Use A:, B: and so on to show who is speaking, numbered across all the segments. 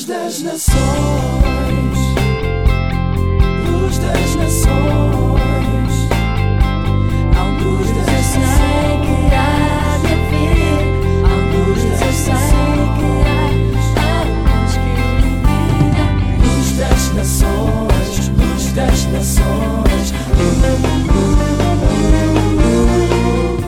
A: Luz das nações, luz das nações, a luz das sei que há de vir, a luz das ilumina, luz das nações, luz das nações.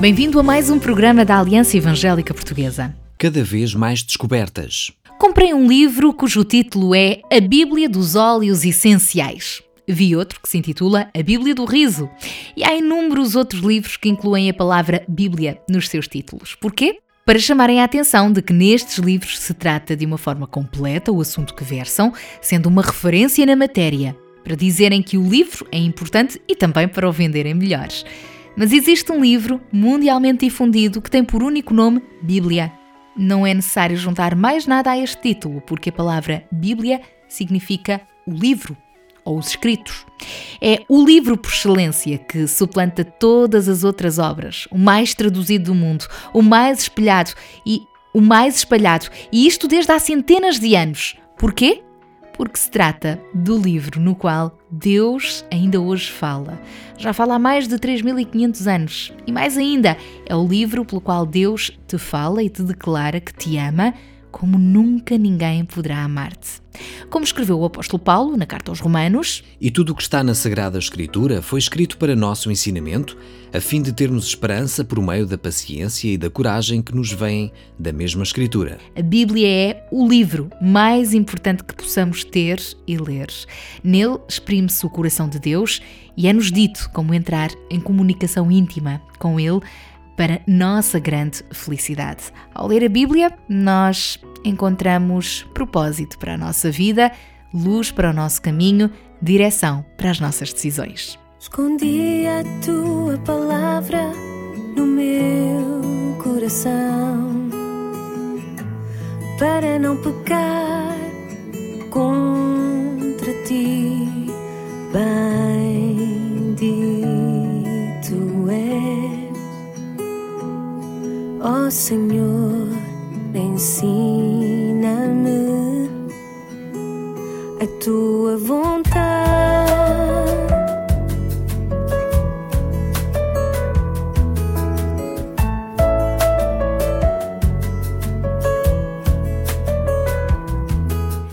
B: Bem-vindo a mais um programa da Aliança Evangélica Portuguesa.
C: Cada vez mais descobertas.
B: Comprei um livro cujo título é A Bíblia dos Óleos Essenciais. Vi outro que se intitula A Bíblia do Riso. E há inúmeros outros livros que incluem a palavra Bíblia nos seus títulos. Porquê? Para chamarem a atenção de que nestes livros se trata de uma forma completa o assunto que versam, sendo uma referência na matéria, para dizerem que o livro é importante e também para o venderem melhores. Mas existe um livro mundialmente difundido que tem por único nome Bíblia. Não é necessário juntar mais nada a este título, porque a palavra Bíblia significa o livro ou os escritos. É o livro por excelência que suplanta todas as outras obras, o mais traduzido do mundo, o mais espelhado e o mais espalhado, e isto desde há centenas de anos. Porquê? Porque se trata do livro no qual Deus ainda hoje fala. Já fala há mais de 3.500 anos. E mais ainda, é o livro pelo qual Deus te fala e te declara que te ama como nunca ninguém poderá amar-te. Como escreveu o apóstolo Paulo na carta aos Romanos,
C: E tudo o que está na Sagrada Escritura foi escrito para nosso ensinamento, a fim de termos esperança por meio da paciência e da coragem que nos vêm da mesma Escritura.
B: a Bíblia é o livro mais importante que possamos ter e ler. Nele exprime-se o coração de Deus e é-nos dito como entrar em comunicação íntima com Ele para nossa grande felicidade. Ao ler a Bíblia, nós encontramos propósito para a nossa vida, luz para o nosso caminho, direção para as nossas decisões.
A: Escondi a tua palavra no meu coração para não pecar ó Senhor, ensina-me a tua vontade.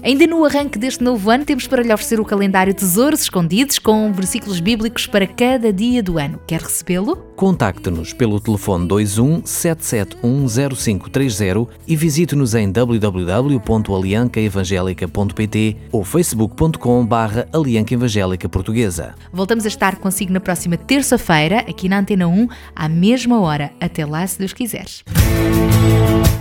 B: Ainda no arranque deste novo ano, temos para lhe oferecer o calendário Tesouros Escondidos com versículos bíblicos para cada dia do ano. Quer recebê-lo?
C: Contacte-nos pelo telefone 21 7710530 e visite-nos em www.aliancaevangelica.pt ou facebook.com barra Alianca Evangélica Portuguesa.
B: Voltamos a estar consigo na próxima terça-feira, aqui na Antena 1, à mesma hora. Até lá, se Deus quiser.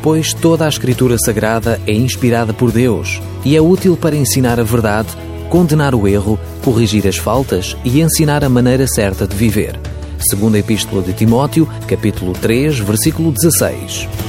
C: Pois toda a Escritura Sagrada é inspirada por Deus e é útil para ensinar a verdade, condenar o erro, corrigir as faltas e ensinar a maneira certa de viver. Segunda Epístola de Timóteo, capítulo 3, versículo 16.